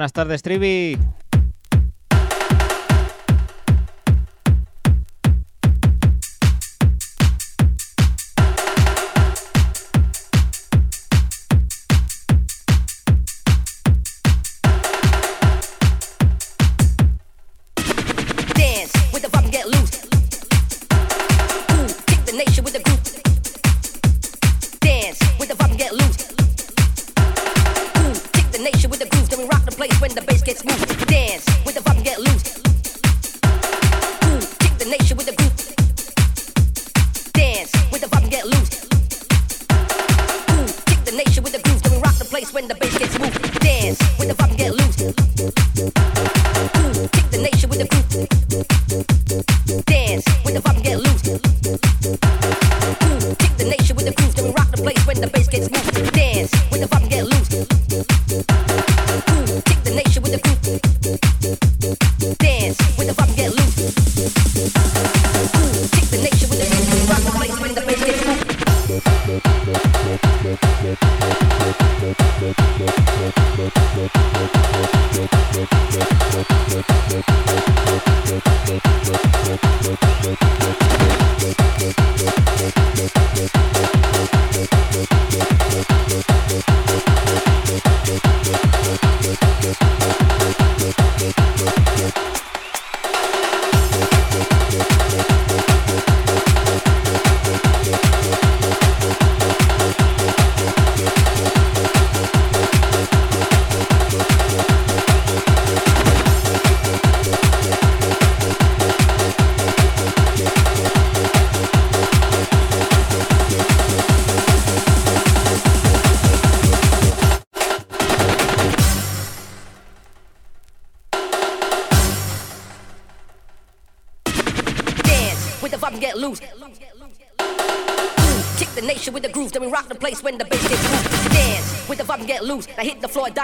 Buenas tardes, Trivi.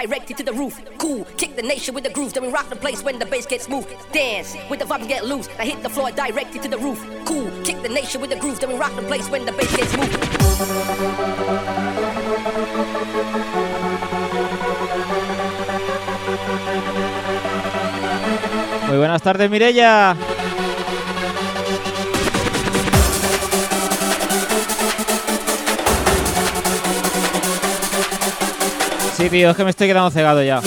Directed to the roof. Cool, kick the nation with the groove, then we rock the place when the bass gets smooth. Dance with the vibe get loose. I hit the floor directed to the roof. Cool, kick the nation with the groove, then we rock the place when the bass gets smooth. Muy buenas tardes, Mirella. Tío, es que me estoy quedando cegado ya.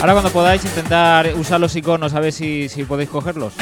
Ahora cuando podáis intentar usar los iconos a ver si, si podéis cogerlos.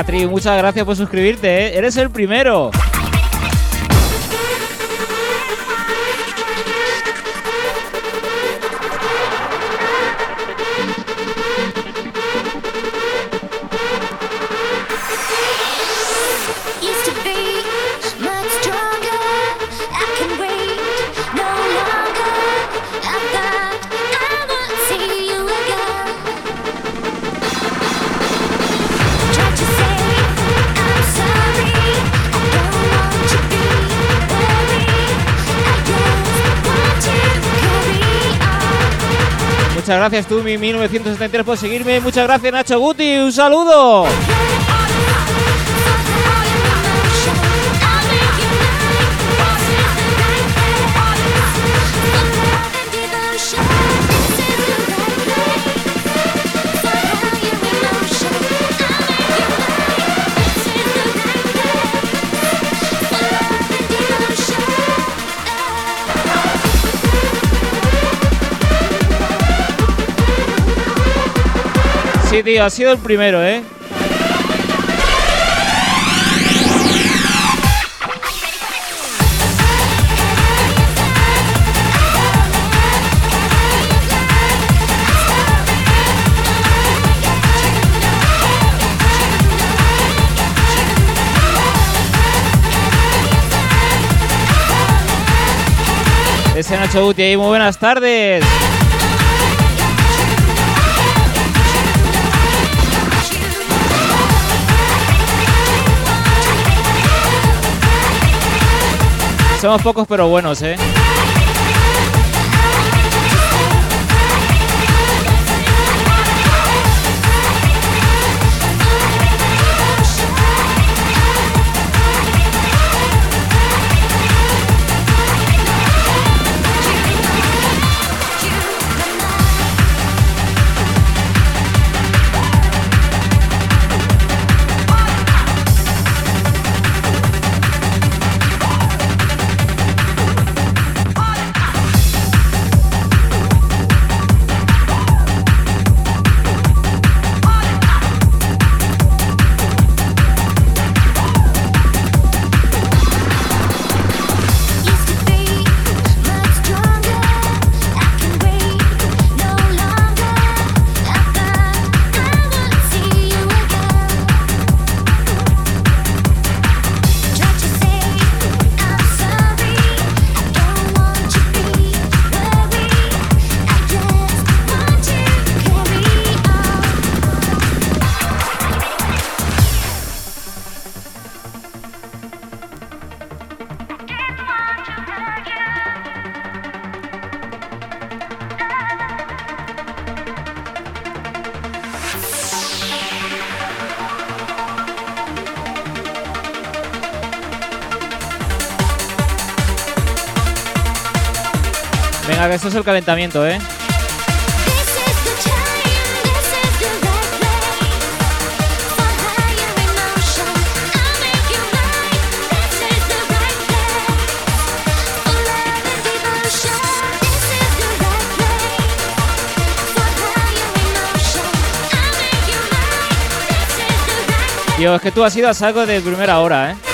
Patri, muchas gracias por suscribirte, ¿eh? eres el primero. Muchas gracias, Tumi1973, por seguirme. Muchas gracias, Nacho Guti. Un saludo. Sí, tío, ha sido el primero, ¿eh? Ese Nacho Guti, muy buenas tardes. Somos pocos pero buenos, ¿eh? que esto es el calentamiento, ¿eh? Tío, es que tú has ido a saco de primera hora, ¿eh?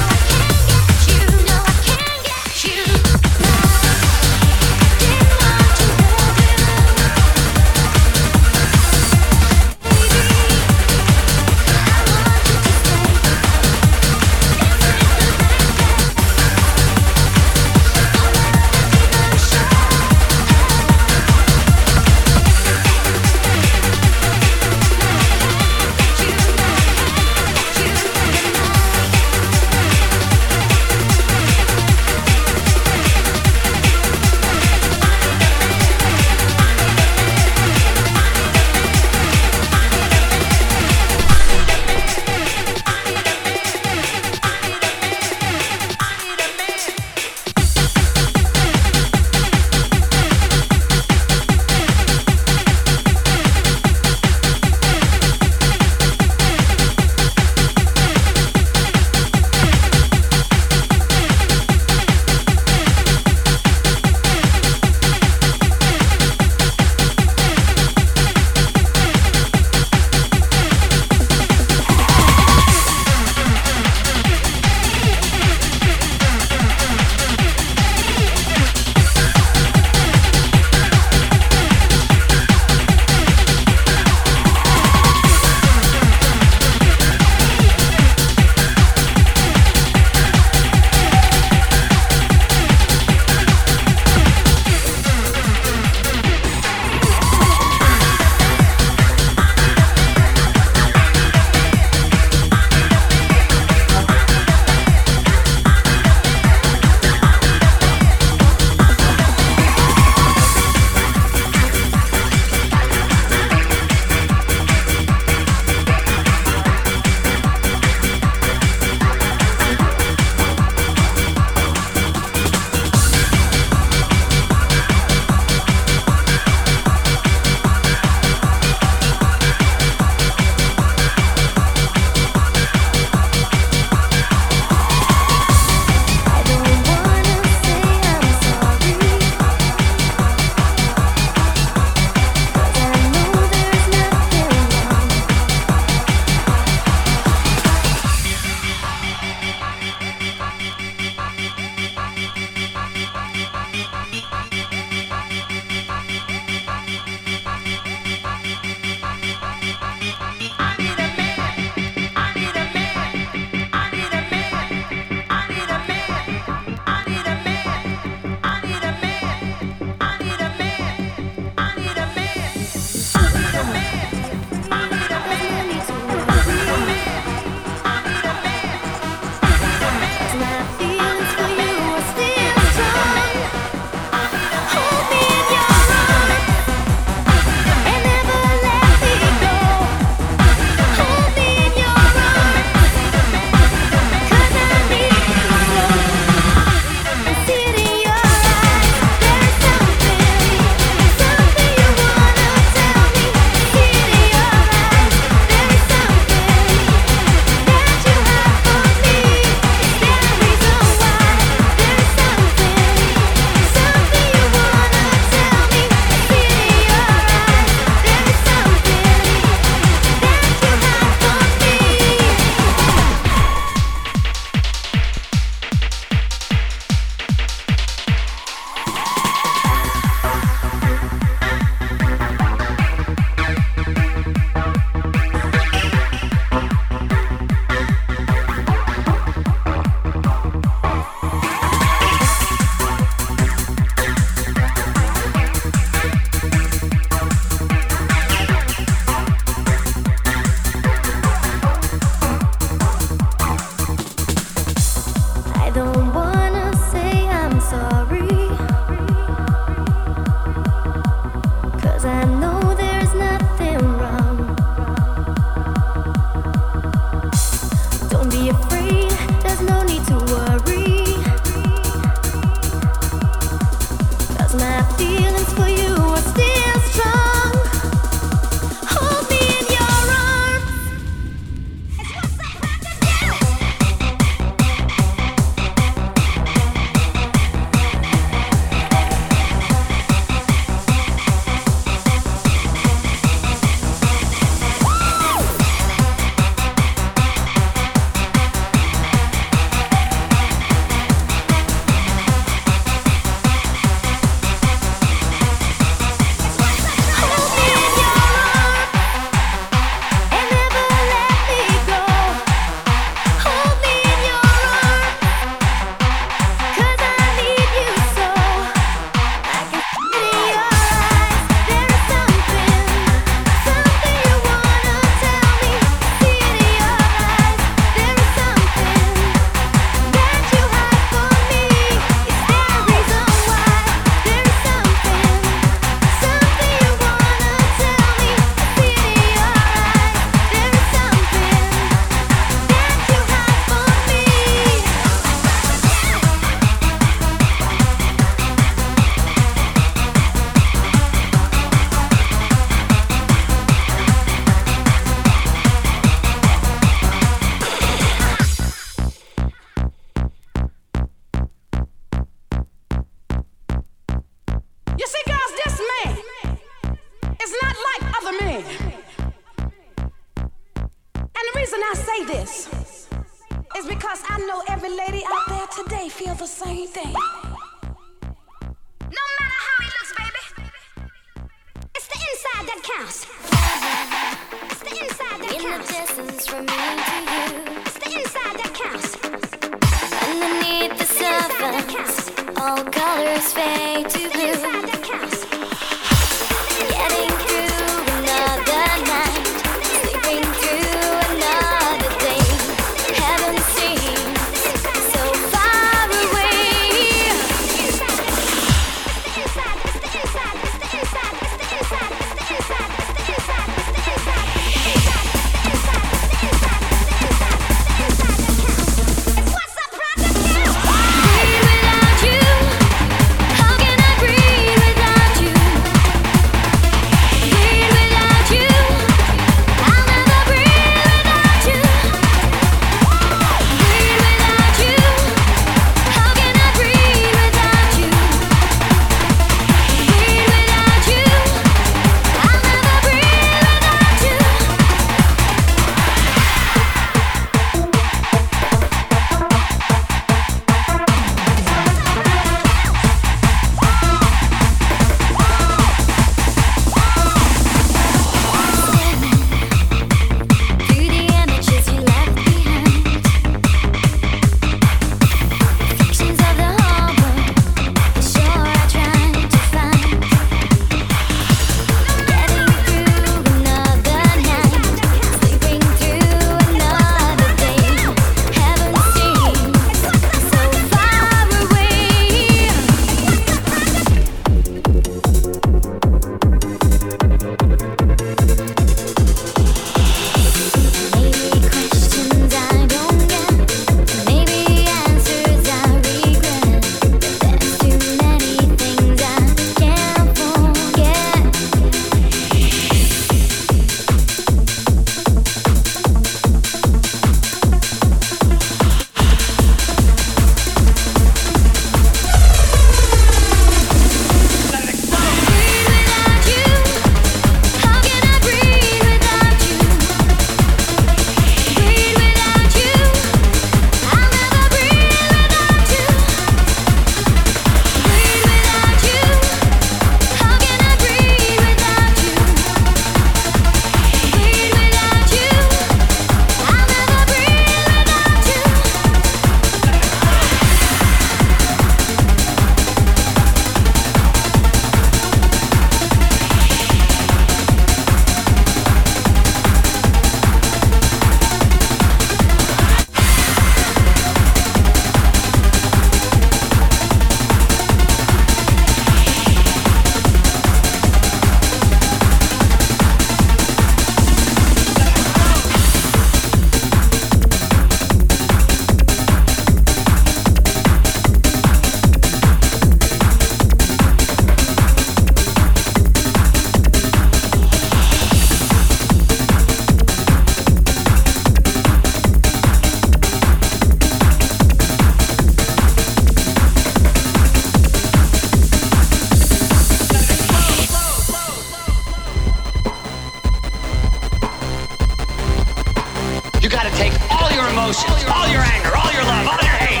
got to take all your emotions, all your anger, all your love, all your hate.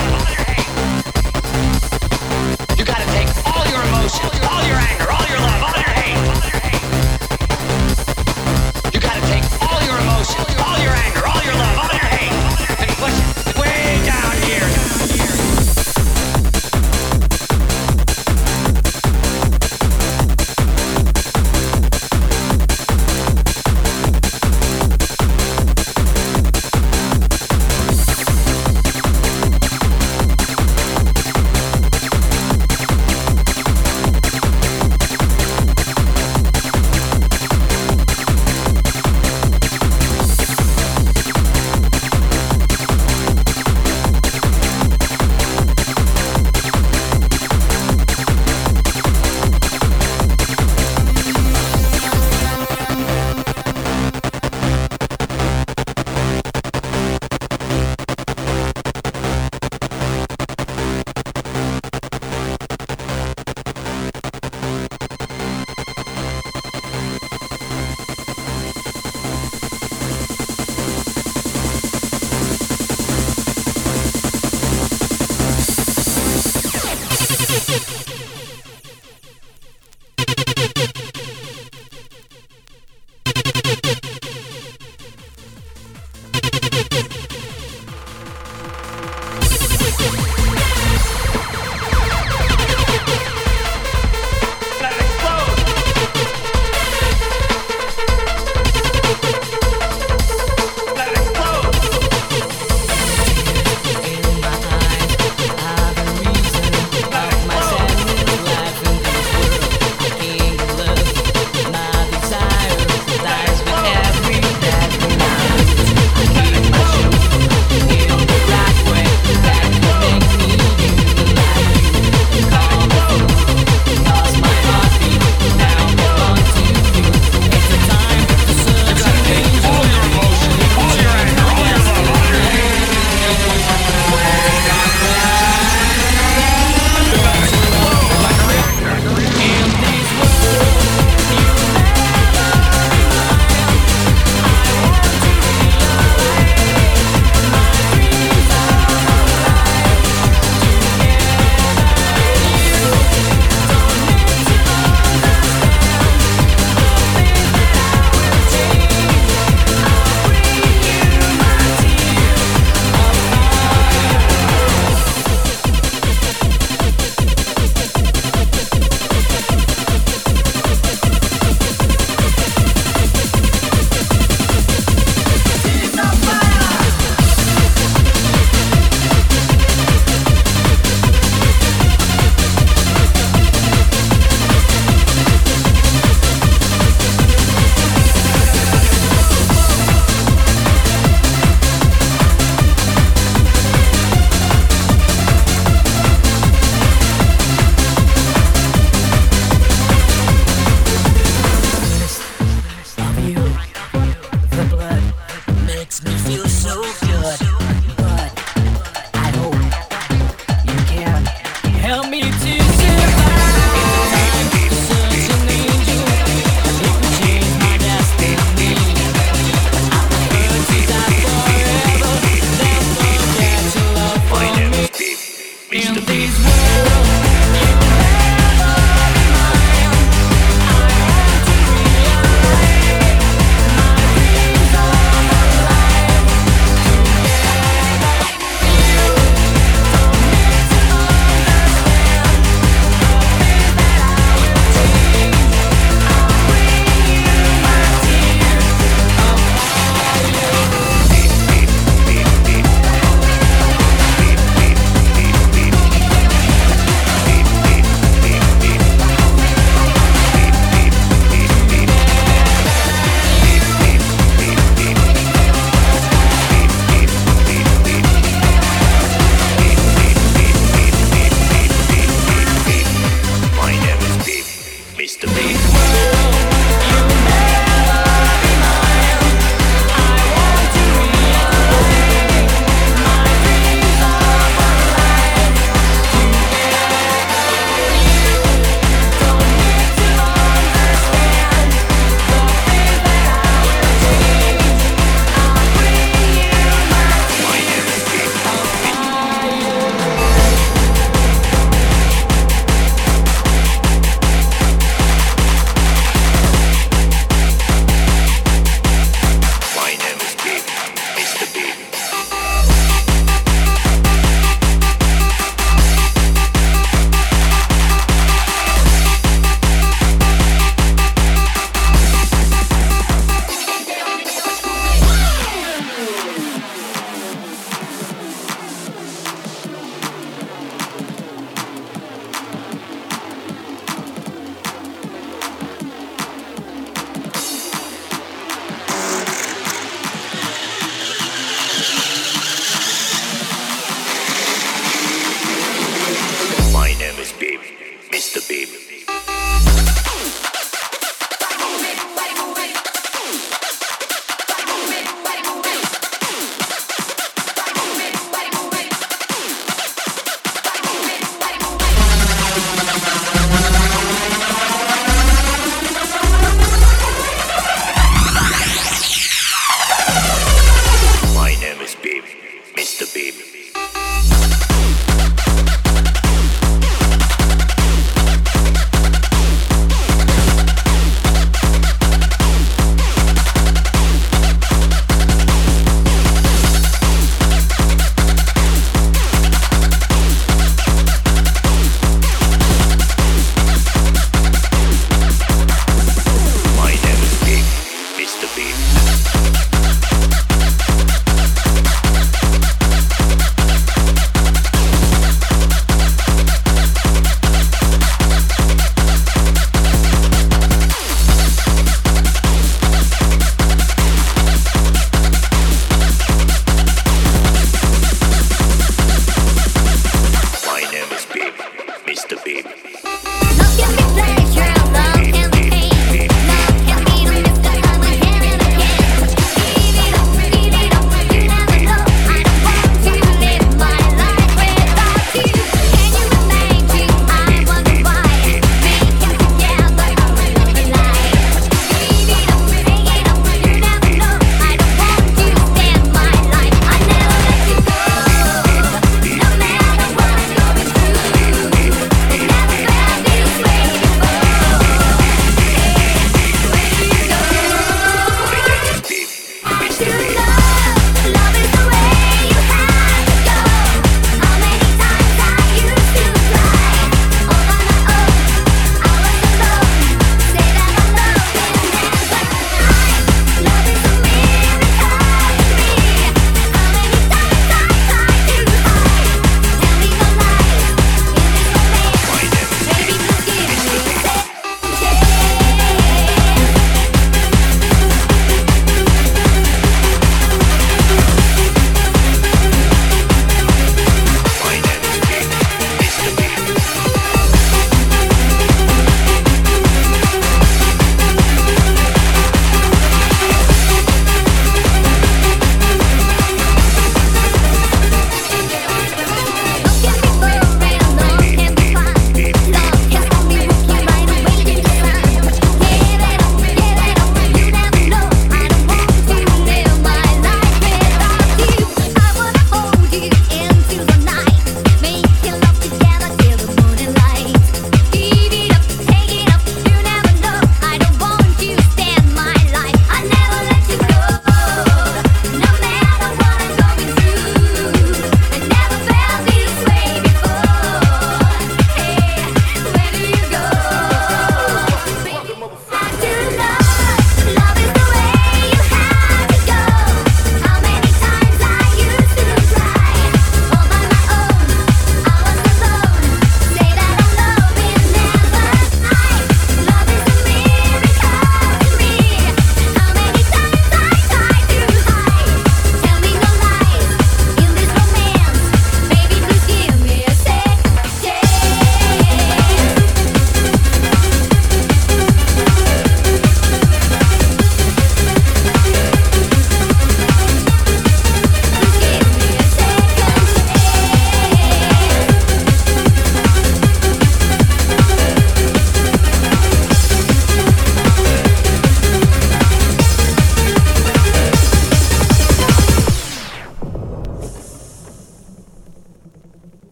You got to take all your emotions, all your anger, all your love, all your hate. You got to take all your emotions, all your anger.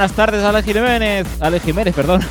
Buenas tardes, Ale Jiménez. Ale Jiménez, perdón.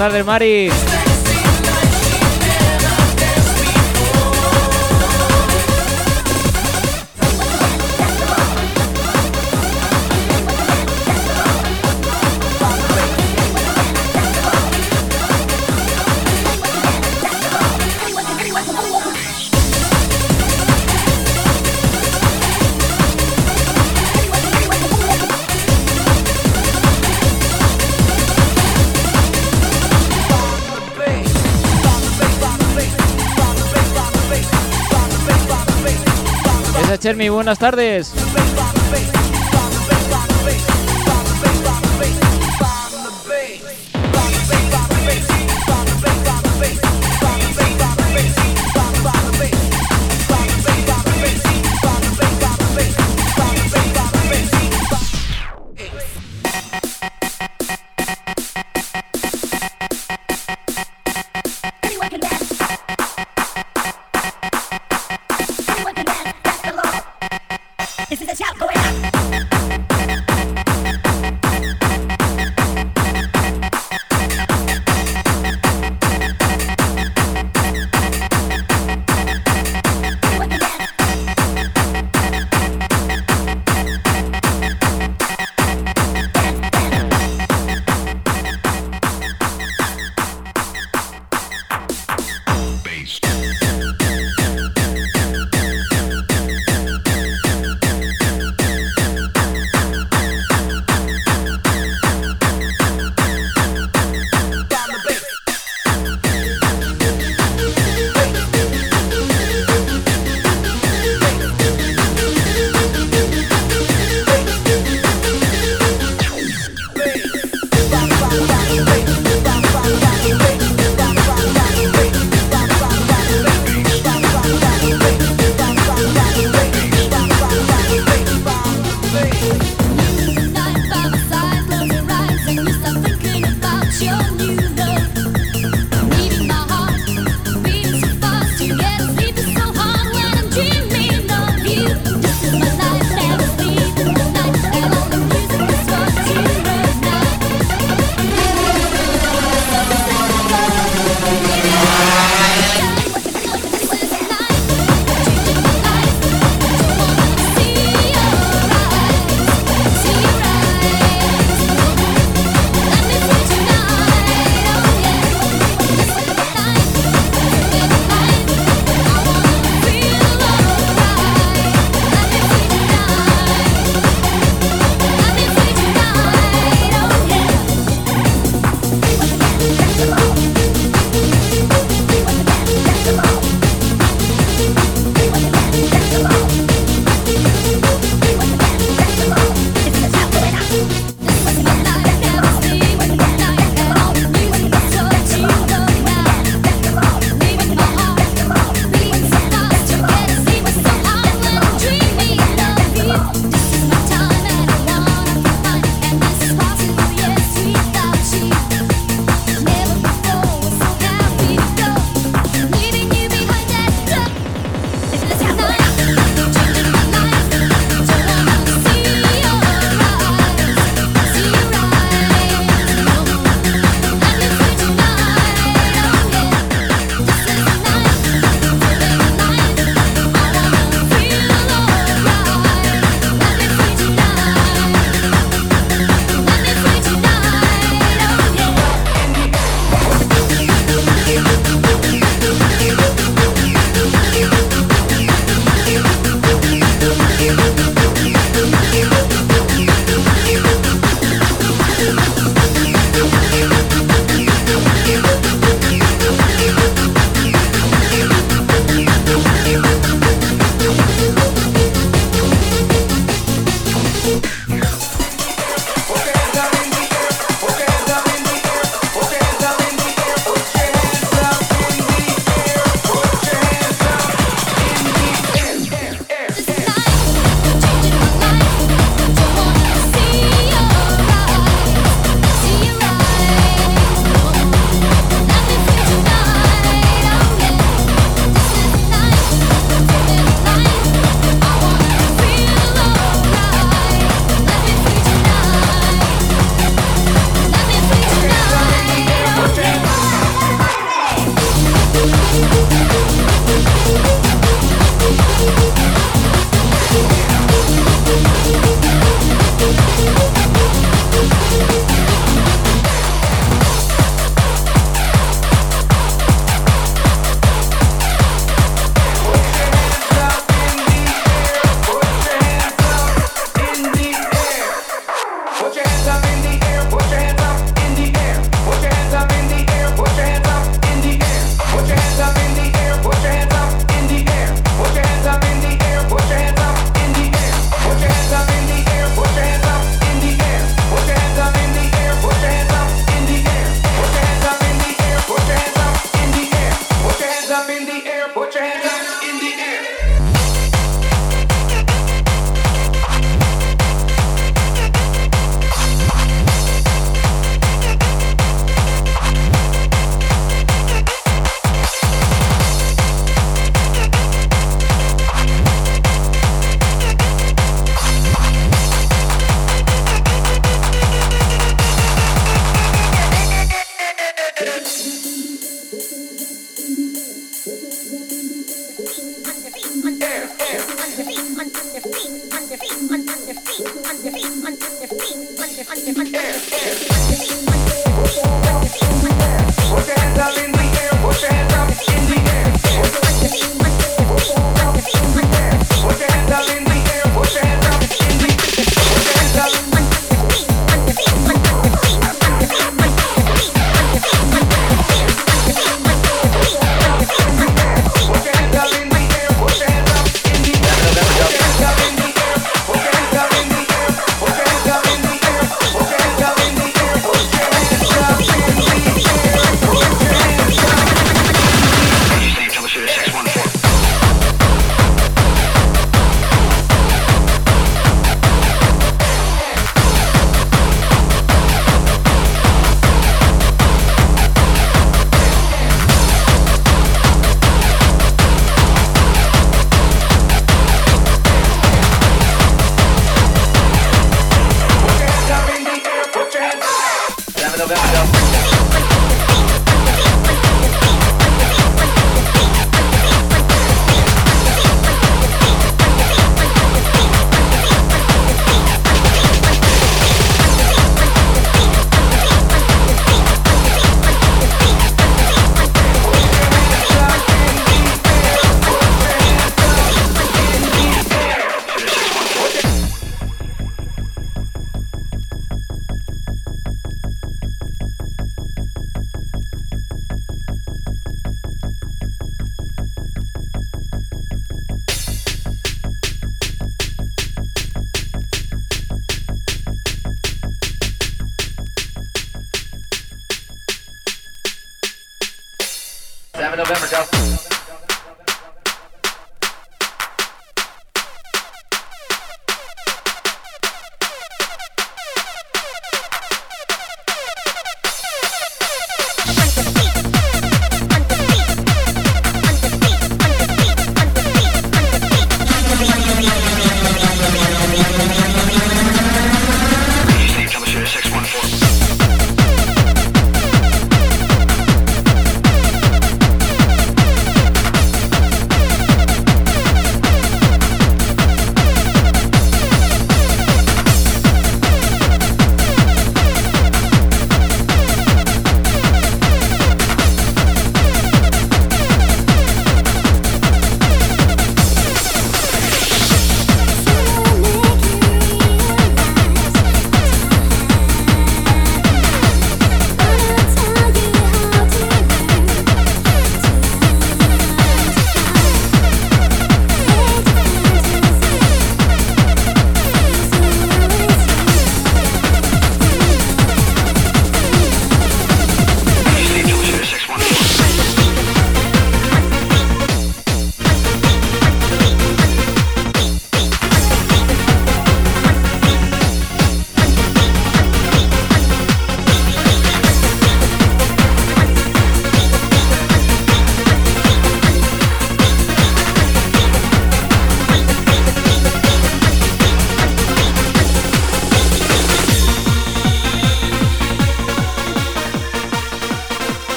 Tardes, Mari. Buenas tardes.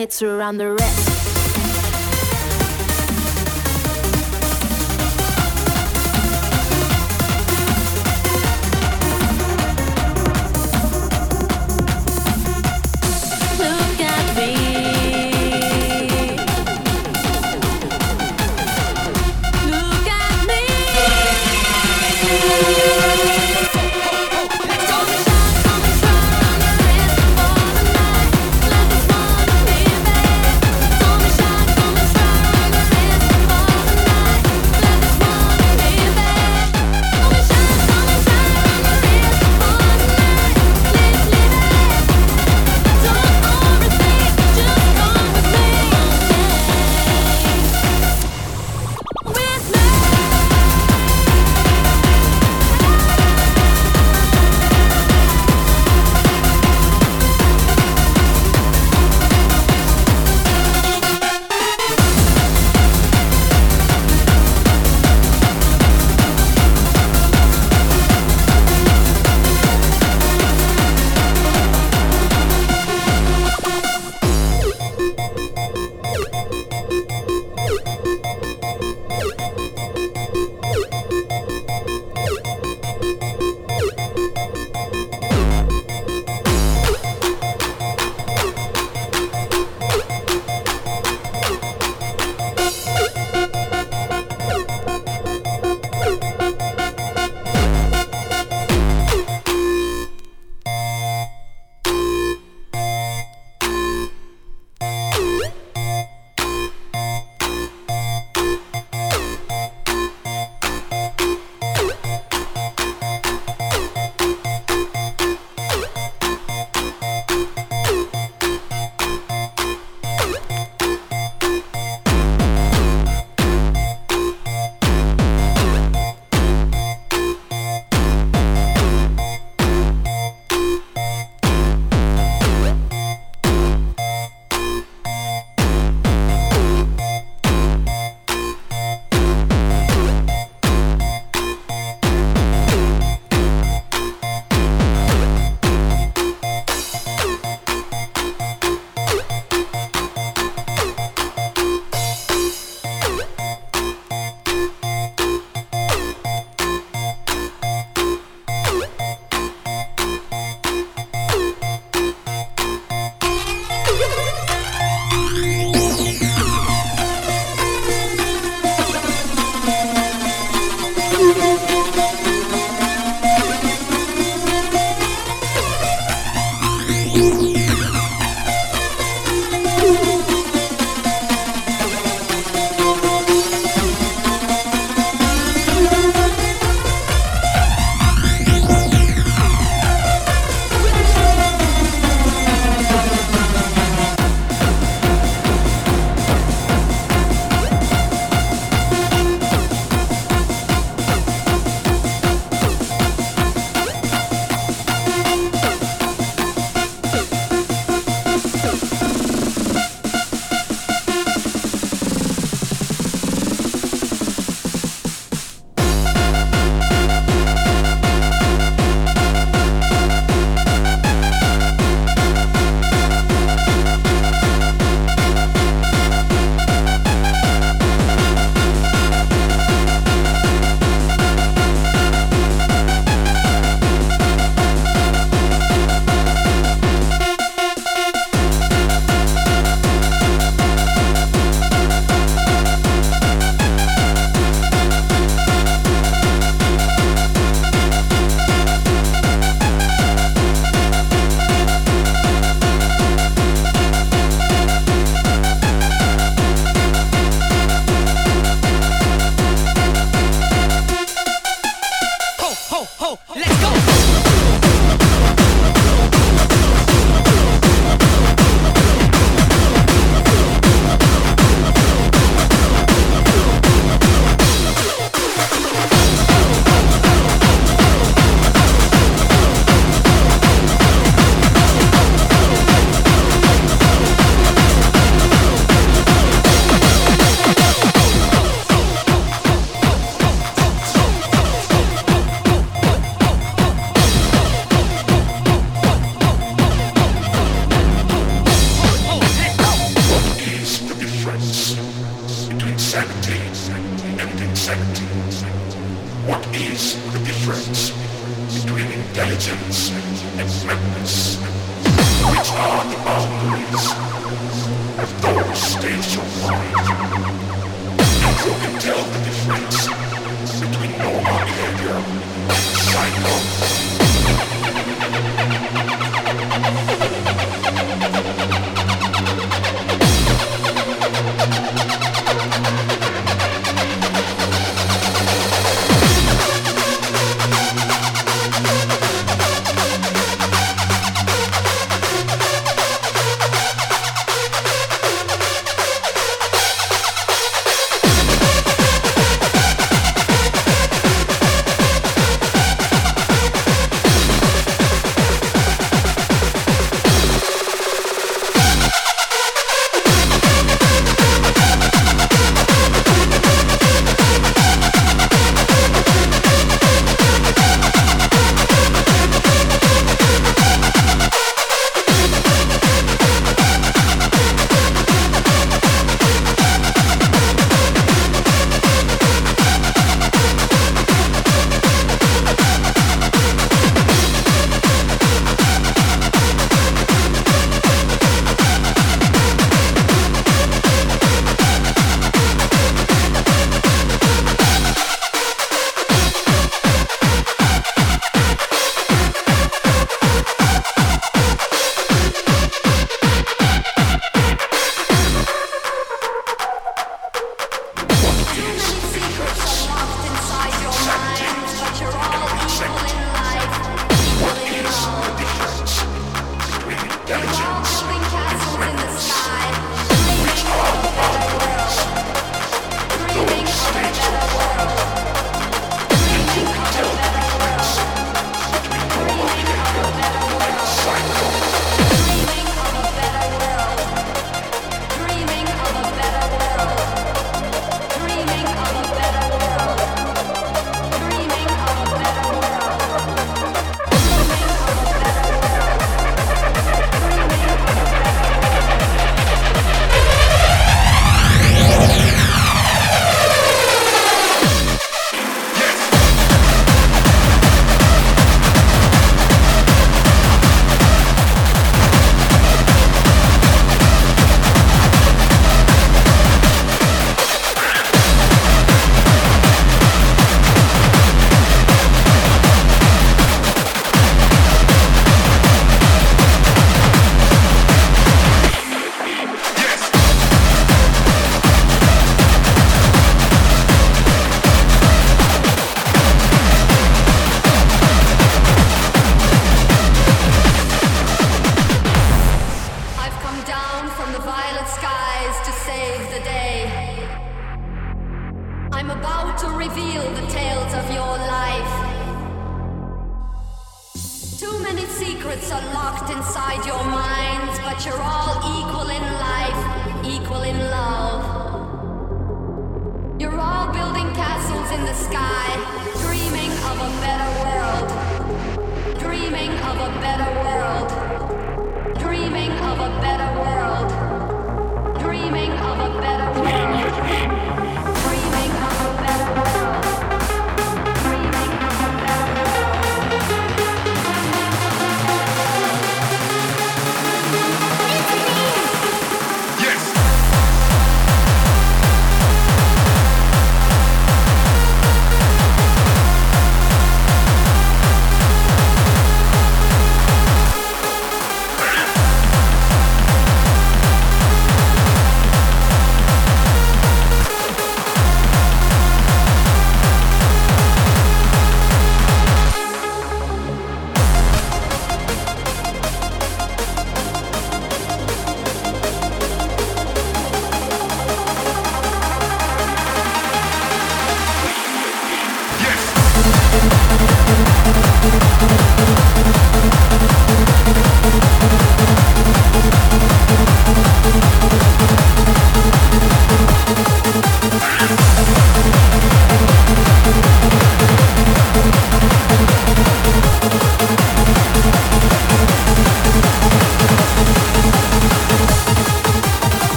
it's around the red.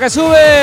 Que sube.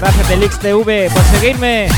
Gracias Delix TV por seguirme.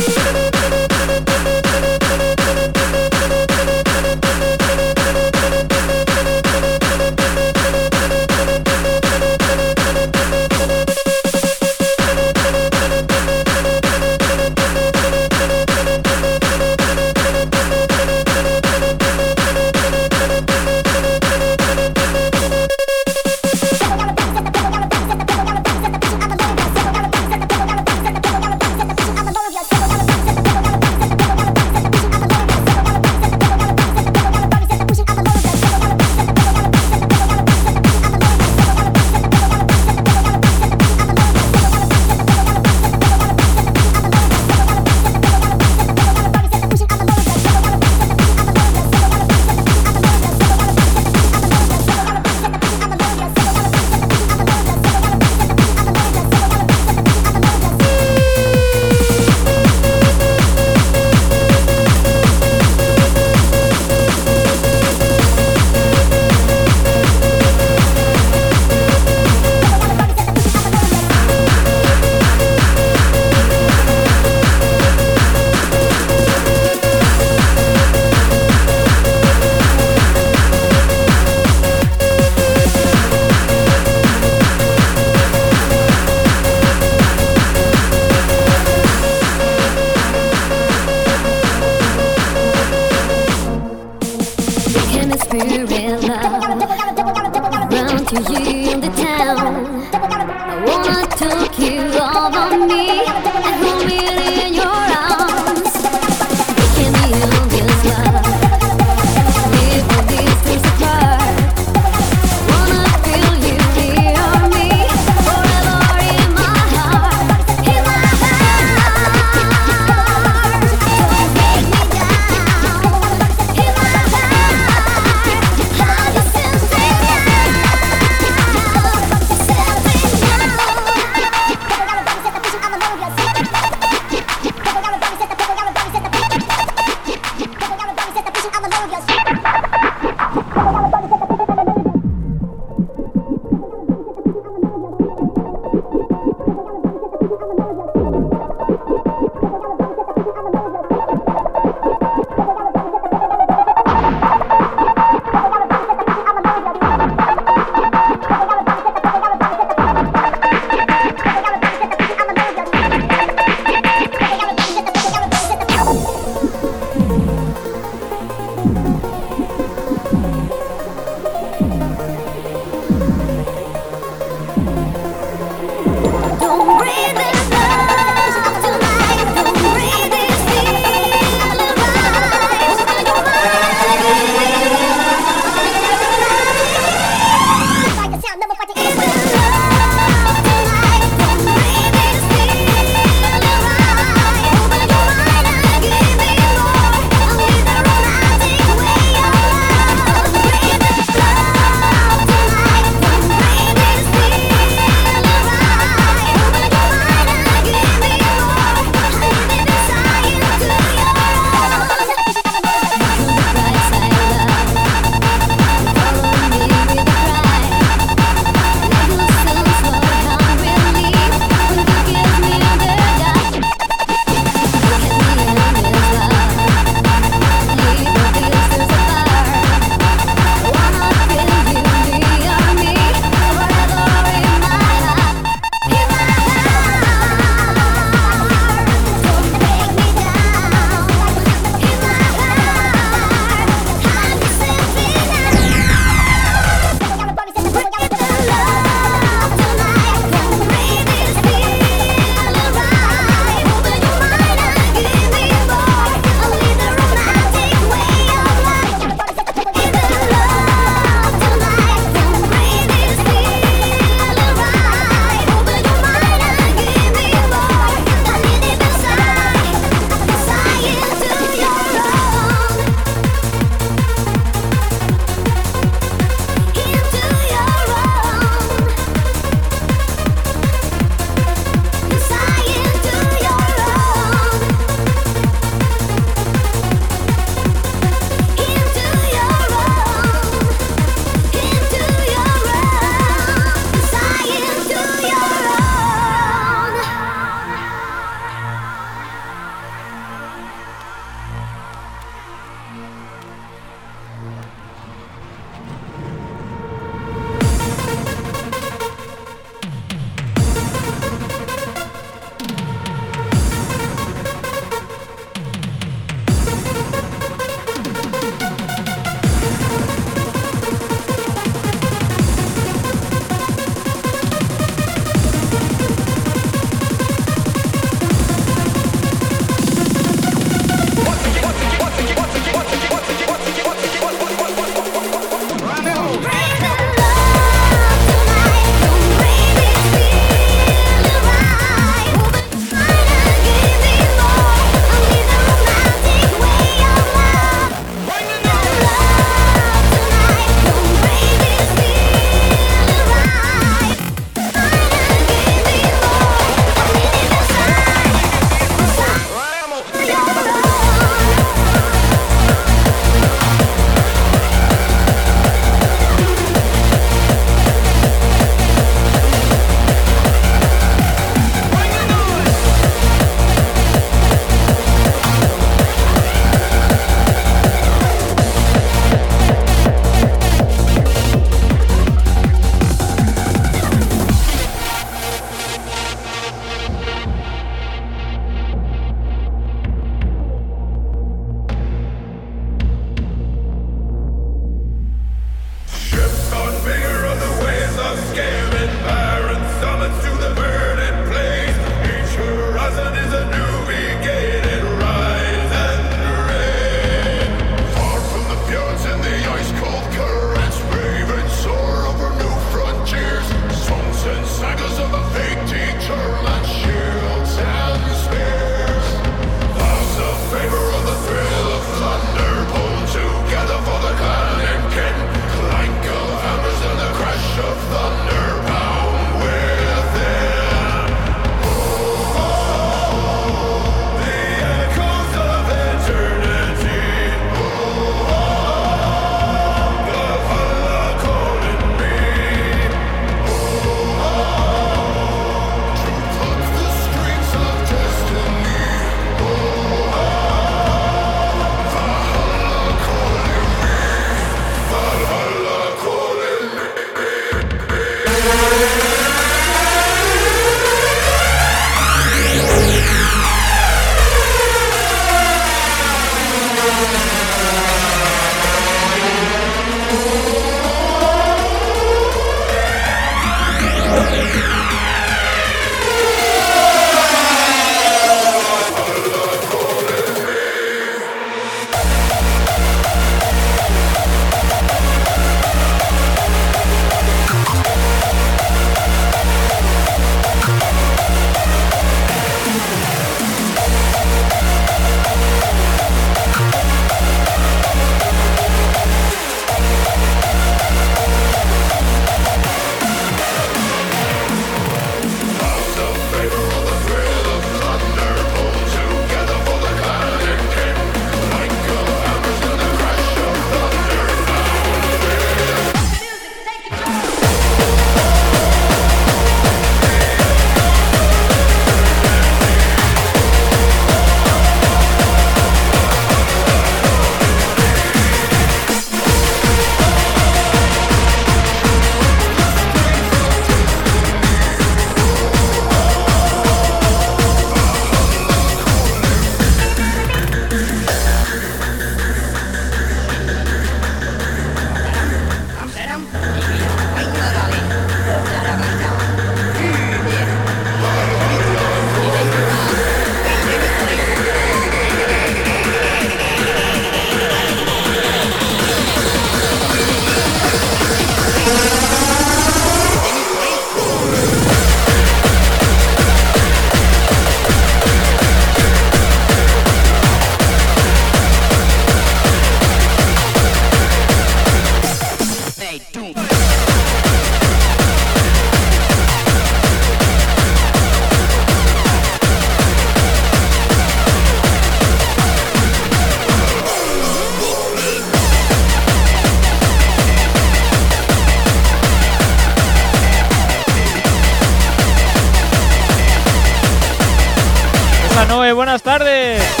buenas tardes.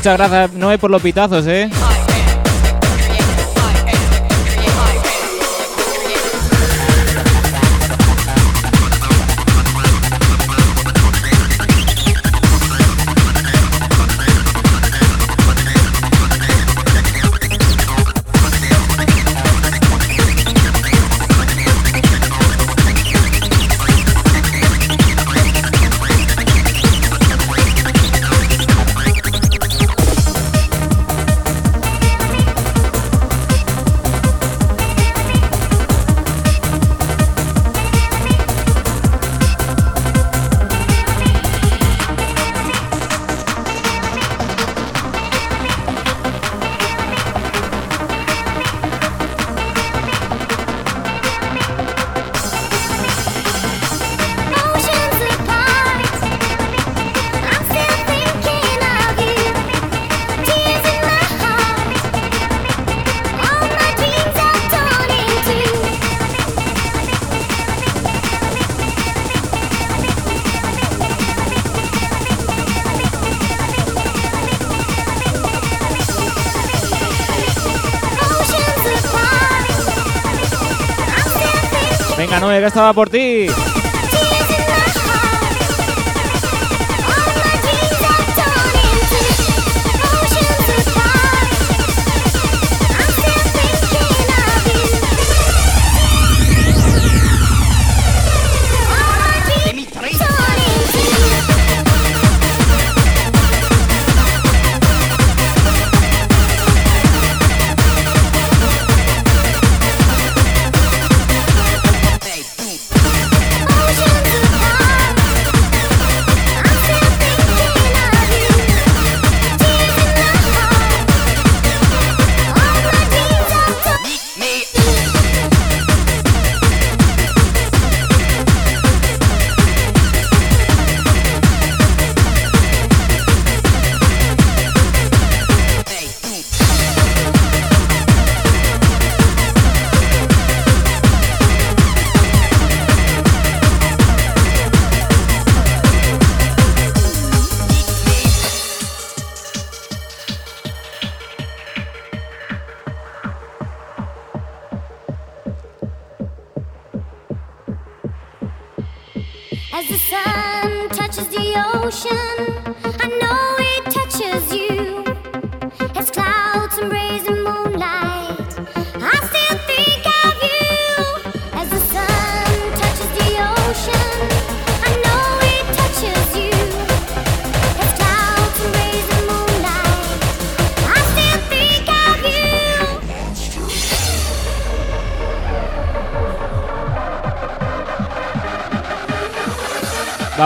Muchas gracias, Noé, por los pitazos, ¿eh? que estaba por ti.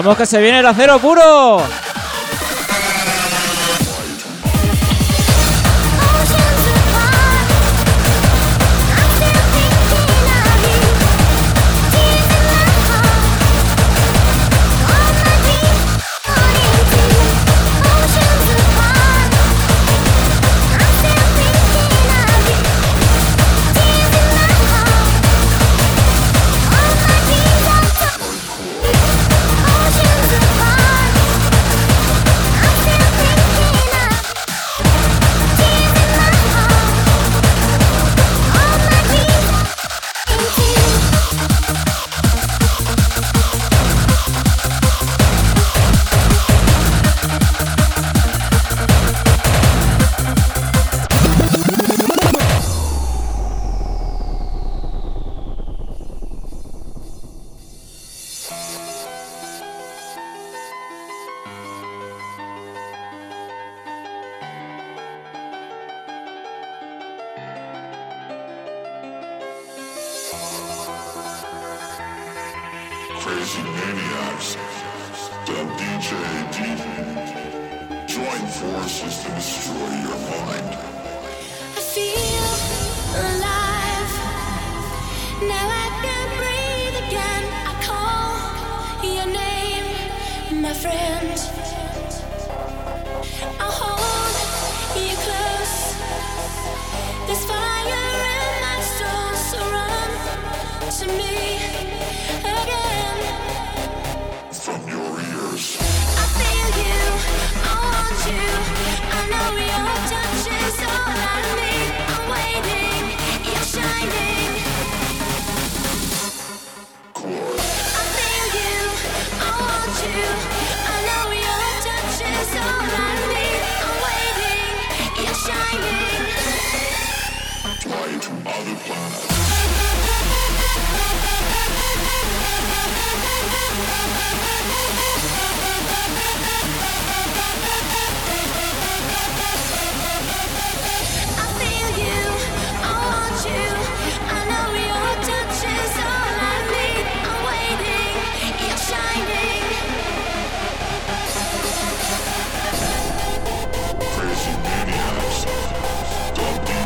Vamos que se viene el acero puro.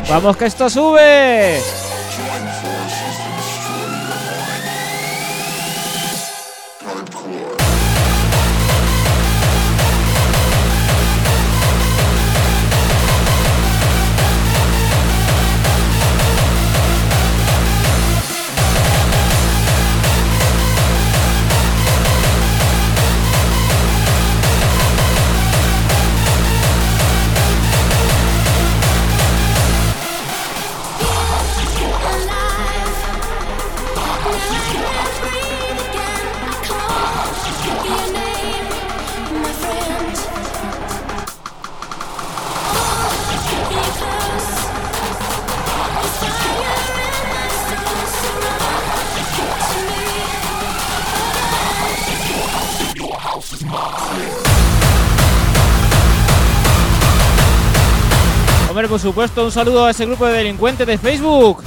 Vamos que esto sube. supuesto, un saludo a ese grupo de delincuentes de Facebook.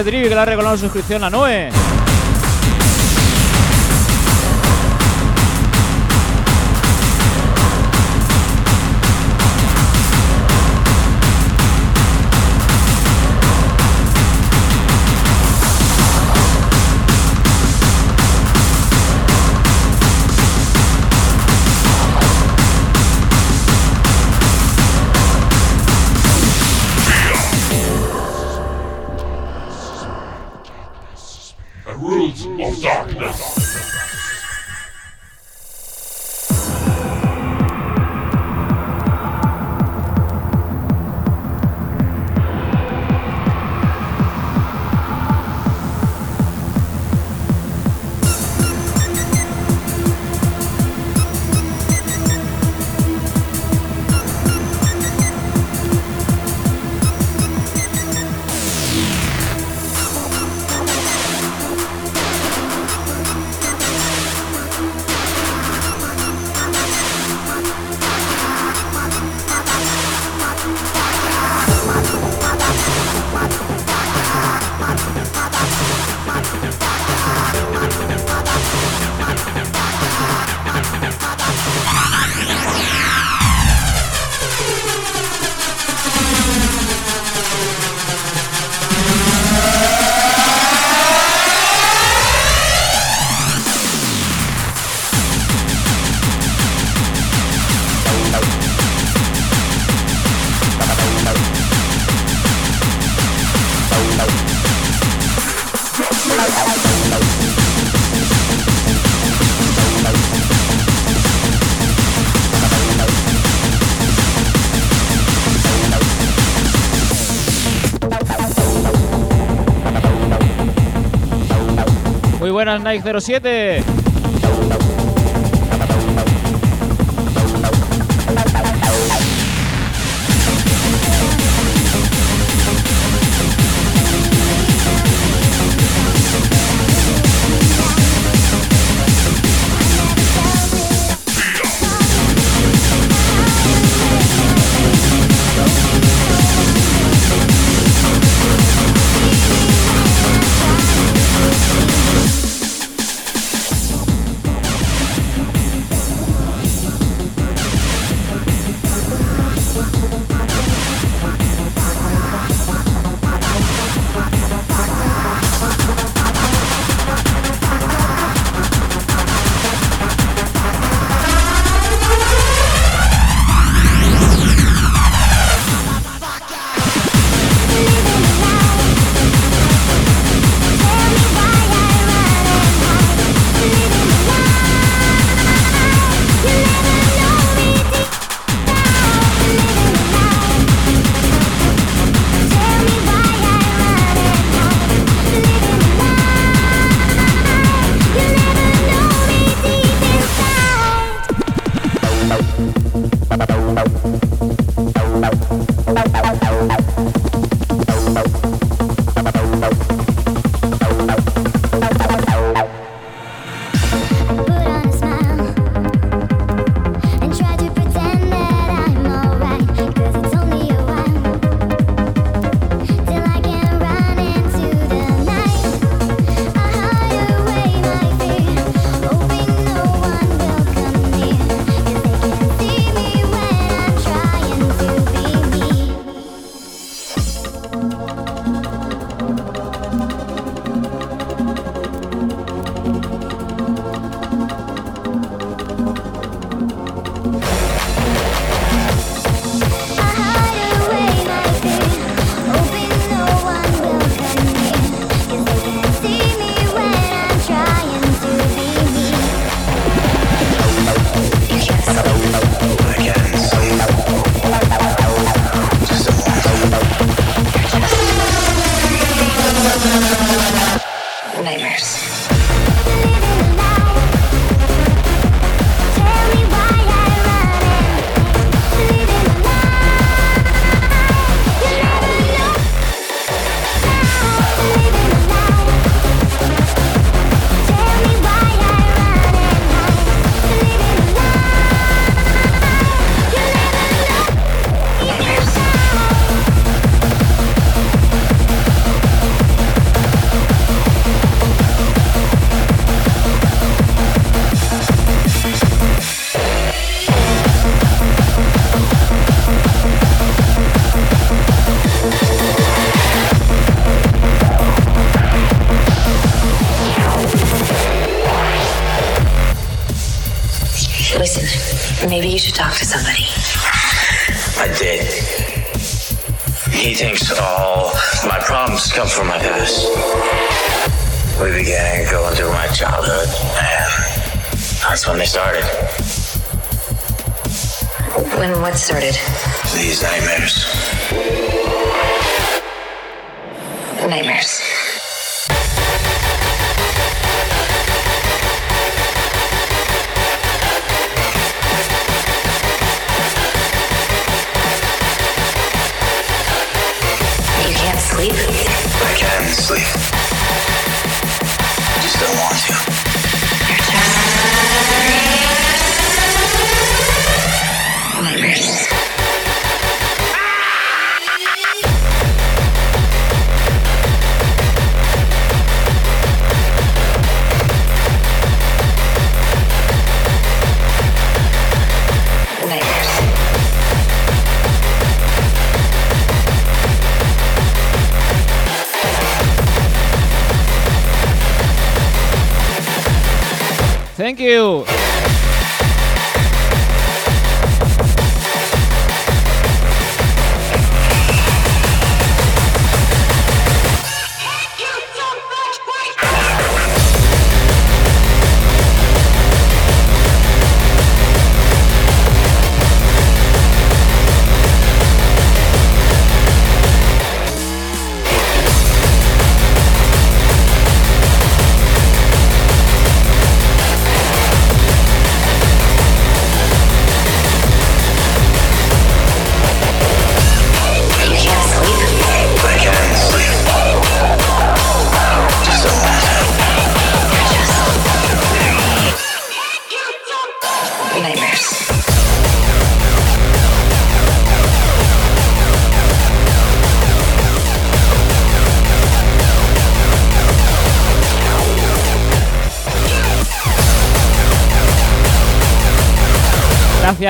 ese drive que le ha regalado suscripción a Noé. Buenas, Nike 07.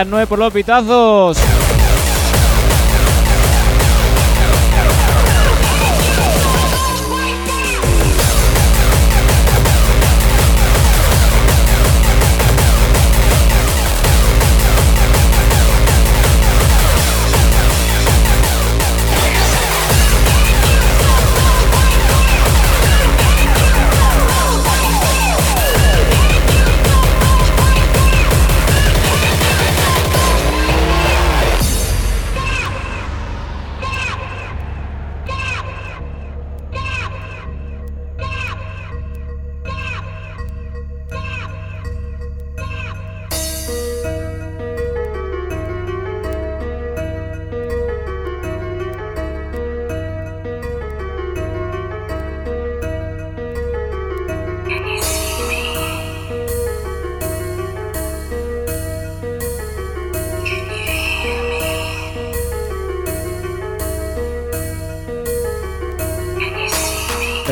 9 por los pitazos.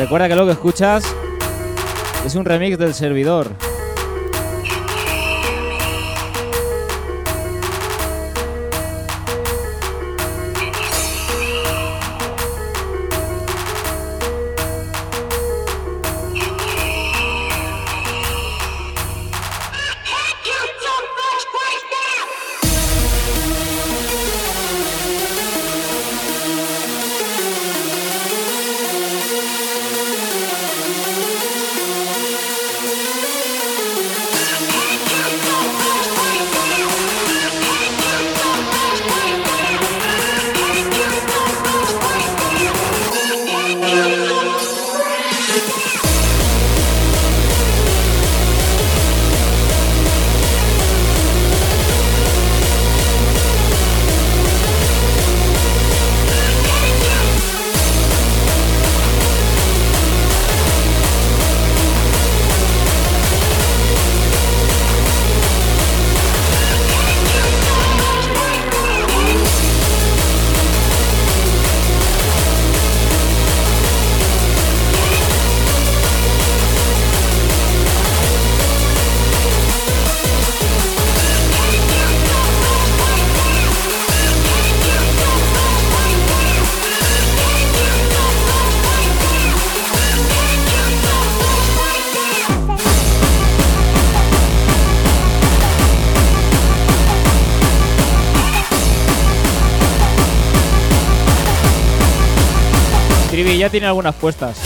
Recuerda que lo que escuchas es un remix del servidor. Tiene algunas puestas.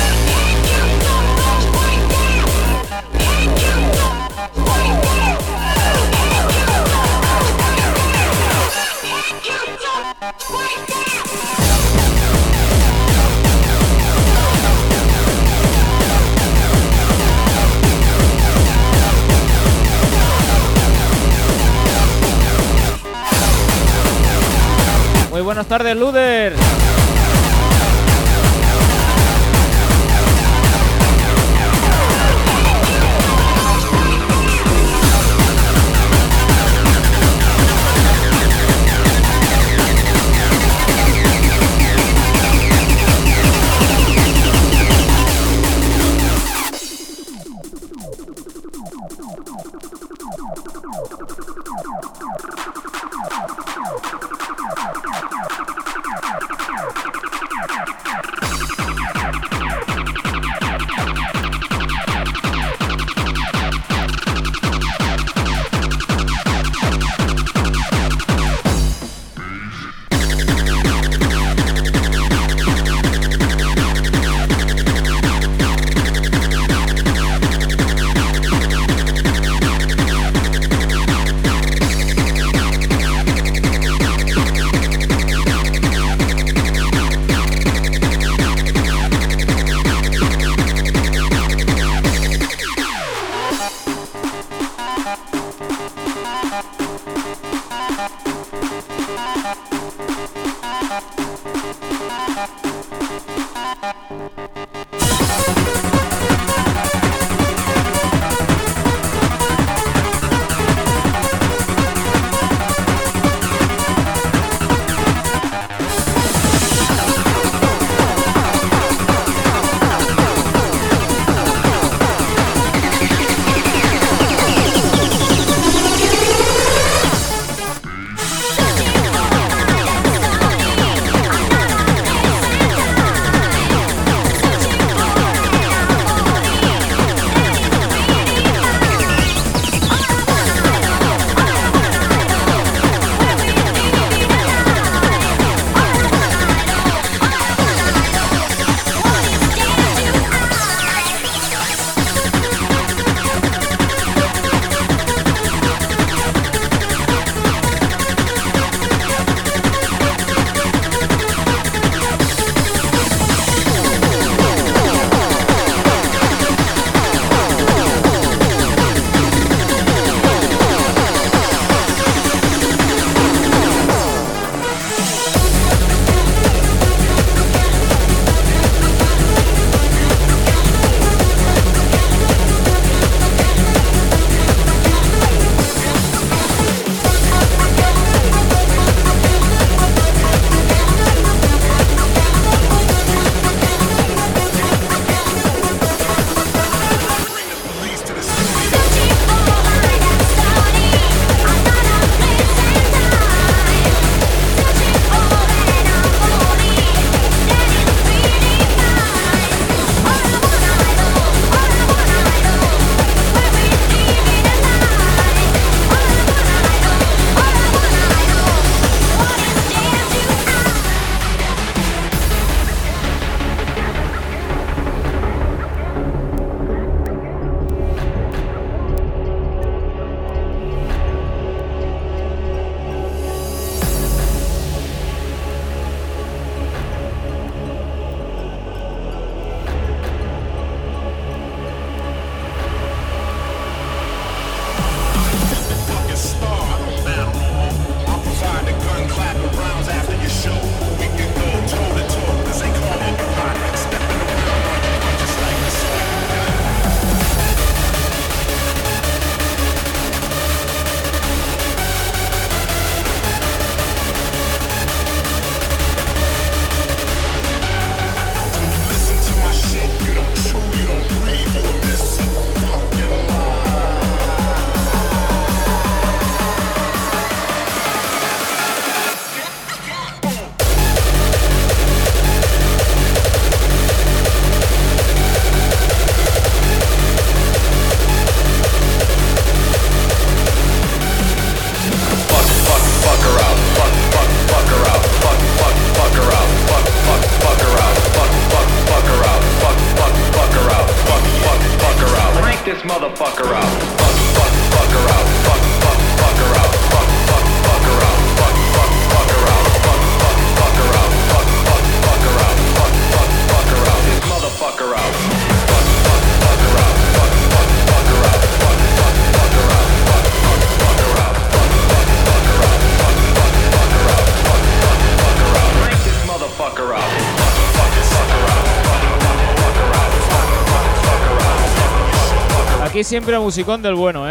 Muy buenas tardes, Luder. siempre a musicón del bueno, ¿eh?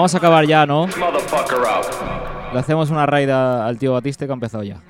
vamos a acabar ya, ¿no? Le hacemos una raid al tío Batiste que ha empezado ya.